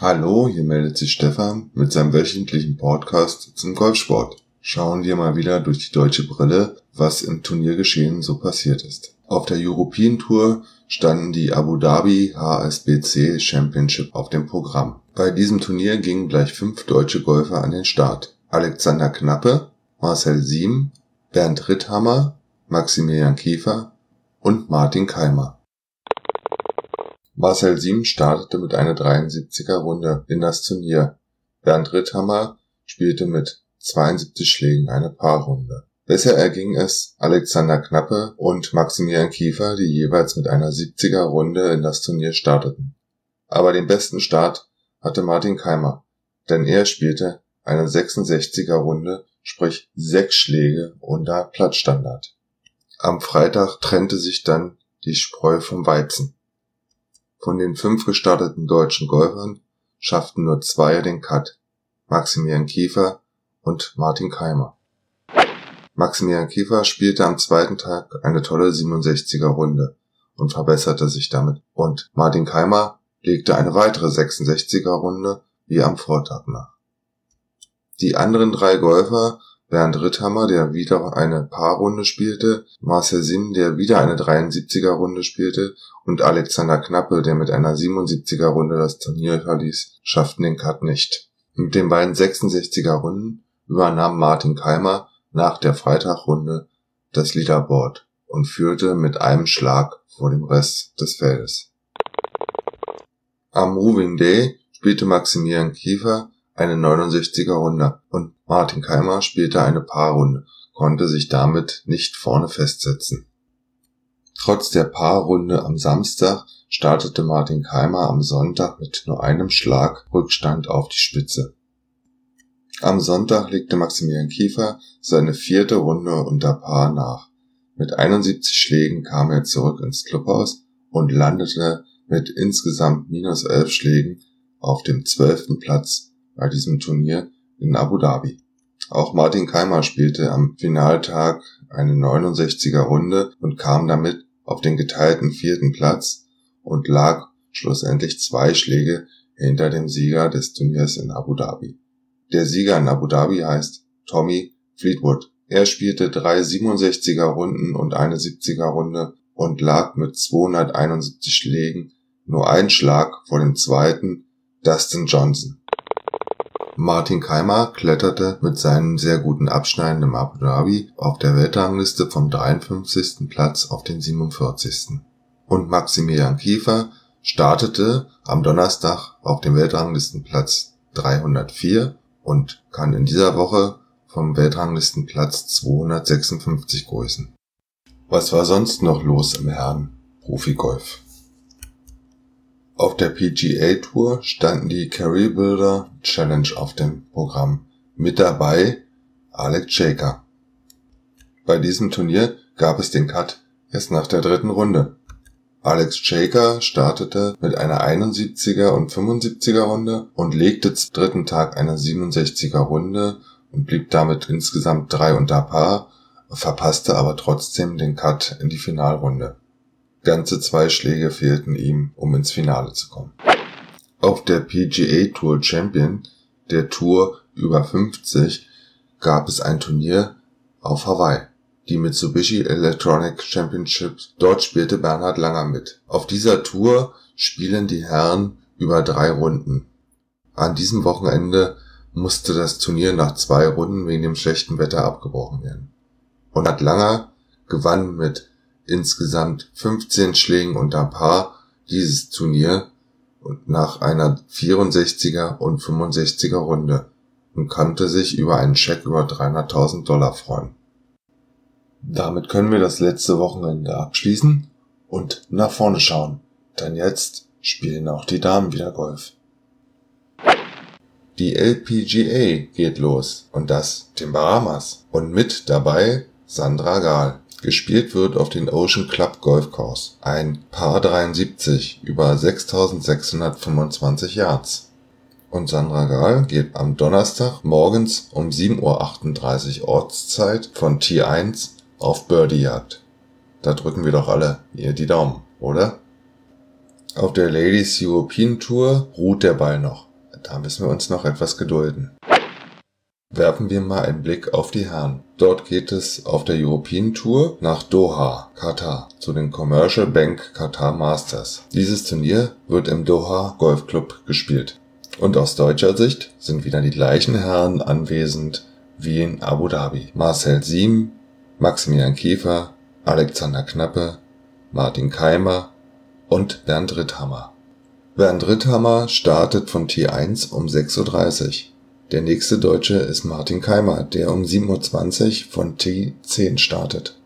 Hallo, hier meldet sich Stefan mit seinem wöchentlichen Podcast zum Golfsport. Schauen wir mal wieder durch die deutsche Brille, was im Turniergeschehen so passiert ist. Auf der European Tour standen die Abu Dhabi HSBC Championship auf dem Programm. Bei diesem Turnier gingen gleich fünf deutsche Golfer an den Start. Alexander Knappe, Marcel Siem, Bernd Ritthammer, Maximilian Kiefer und Martin Keimer. Marcel Siem startete mit einer 73er Runde in das Turnier. Bernd Ritthammer spielte mit 72 Schlägen eine Paarrunde. Besser erging es Alexander Knappe und Maximilian Kiefer, die jeweils mit einer 70er Runde in das Turnier starteten. Aber den besten Start hatte Martin Keimer, denn er spielte eine 66er Runde, sprich sechs Schläge unter Platzstandard. Am Freitag trennte sich dann die Spreu vom Weizen. Von den fünf gestarteten deutschen Golfern schafften nur zwei den Cut, Maximilian Kiefer und Martin Keimer. Maximilian Kiefer spielte am zweiten Tag eine tolle 67er Runde und verbesserte sich damit und Martin Keimer legte eine weitere 66er Runde wie am Vortag nach. Die anderen drei Golfer Bernd Ritthammer, der wieder eine Paarrunde spielte, Marcel Sinn, der wieder eine 73er Runde spielte und Alexander Knappe, der mit einer 77er Runde das Turnier verließ, schafften den Cut nicht. Mit den beiden 66er Runden übernahm Martin Keimer nach der Freitagrunde das Leaderboard und führte mit einem Schlag vor dem Rest des Feldes. Am Moving Day spielte Maximilian Kiefer eine 69er Runde und Martin Keimer spielte eine Paarrunde, konnte sich damit nicht vorne festsetzen. Trotz der Paarrunde am Samstag startete Martin Keimer am Sonntag mit nur einem Schlag Rückstand auf die Spitze. Am Sonntag legte Maximilian Kiefer seine vierte Runde unter Paar nach. Mit 71 Schlägen kam er zurück ins Clubhaus und landete mit insgesamt minus elf Schlägen auf dem zwölften Platz bei diesem Turnier in Abu Dhabi. Auch Martin Keimer spielte am Finaltag eine 69er Runde und kam damit auf den geteilten vierten Platz und lag schlussendlich zwei Schläge hinter dem Sieger des Turniers in Abu Dhabi. Der Sieger in Abu Dhabi heißt Tommy Fleetwood. Er spielte drei 67er Runden und eine 70er Runde und lag mit 271 Schlägen nur ein Schlag vor dem zweiten Dustin Johnson. Martin Keimer kletterte mit seinem sehr guten Abschneiden im Abu Dhabi auf der Weltrangliste vom 53. Platz auf den 47. Und Maximilian Kiefer startete am Donnerstag auf dem Weltranglistenplatz 304 und kann in dieser Woche vom Weltranglistenplatz 256 grüßen. Was war sonst noch los im Herren Profigolf? Auf der PGA Tour standen die Career Builder Challenge auf dem Programm. Mit dabei Alex Shaker. Bei diesem Turnier gab es den Cut erst nach der dritten Runde. Alex Shaker startete mit einer 71er und 75er Runde und legte zum dritten Tag eine 67er Runde und blieb damit insgesamt drei unter Paar, verpasste aber trotzdem den Cut in die Finalrunde. Ganze zwei Schläge fehlten ihm, um ins Finale zu kommen. Auf der PGA Tour Champion, der Tour über 50, gab es ein Turnier auf Hawaii. Die Mitsubishi Electronic Championship. Dort spielte Bernhard Langer mit. Auf dieser Tour spielen die Herren über drei Runden. An diesem Wochenende musste das Turnier nach zwei Runden wegen dem schlechten Wetter abgebrochen werden. Und hat Langer gewann mit insgesamt 15 Schlägen unter Paar dieses Turnier und nach einer 64er und 65er Runde und konnte sich über einen Scheck über 300.000 Dollar freuen. Damit können wir das letzte Wochenende abschließen und nach vorne schauen, denn jetzt spielen auch die Damen wieder Golf. Die LPGA geht los und das den Bahamas und mit dabei Sandra Gahl. Gespielt wird auf den Ocean Club Golf Course, ein Par 73 über 6625 Yards. Und Sandra Gahl geht am Donnerstag morgens um 7.38 Uhr Ortszeit von T1 auf Birdie-Jagd. Da drücken wir doch alle hier die Daumen, oder? Auf der Ladies European Tour ruht der Ball noch. Da müssen wir uns noch etwas gedulden. Werfen wir mal einen Blick auf die Herren. Dort geht es auf der European Tour nach Doha, Katar, zu den Commercial Bank Qatar Masters. Dieses Turnier wird im Doha Golf Club gespielt. Und aus deutscher Sicht sind wieder die gleichen Herren anwesend wie in Abu Dhabi. Marcel Siem, Maximilian Kiefer, Alexander Knappe, Martin Keimer und Bernd Ritthammer. Bernd Ritthammer startet von T1 um 6.30 Uhr. Der nächste Deutsche ist Martin Keimer, der um 7.20 Uhr von T10 startet.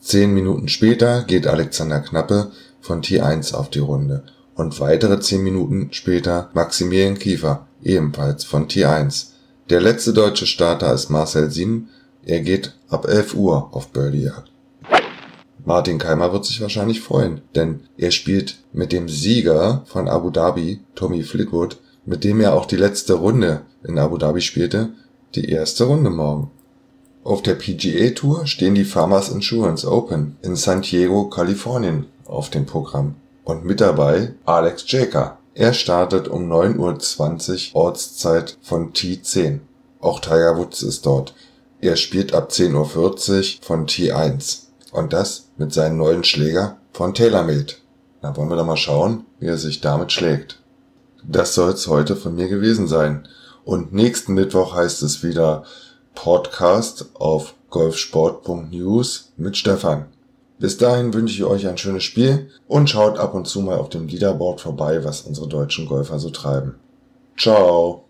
Zehn Minuten später geht Alexander Knappe von T1 auf die Runde und weitere zehn Minuten später Maximilian Kiefer, ebenfalls von T1. Der letzte deutsche Starter ist Marcel Siem, er geht ab 11 Uhr auf Birdiejagd. Martin Keimer wird sich wahrscheinlich freuen, denn er spielt mit dem Sieger von Abu Dhabi, Tommy Fleetwood, mit dem er auch die letzte Runde in Abu Dhabi spielte, die erste Runde morgen. Auf der PGA Tour stehen die Farmers Insurance Open in San Diego, Kalifornien auf dem Programm. Und mit dabei Alex Jaker. Er startet um 9.20 Uhr Ortszeit von T10. Auch Tiger Woods ist dort. Er spielt ab 10.40 Uhr von T1. Und das mit seinem neuen Schläger von TaylorMade. Da wollen wir doch mal schauen, wie er sich damit schlägt. Das soll's heute von mir gewesen sein. Und nächsten Mittwoch heißt es wieder Podcast auf golfsport.news mit Stefan. Bis dahin wünsche ich euch ein schönes Spiel und schaut ab und zu mal auf dem Leaderboard vorbei, was unsere deutschen Golfer so treiben. Ciao!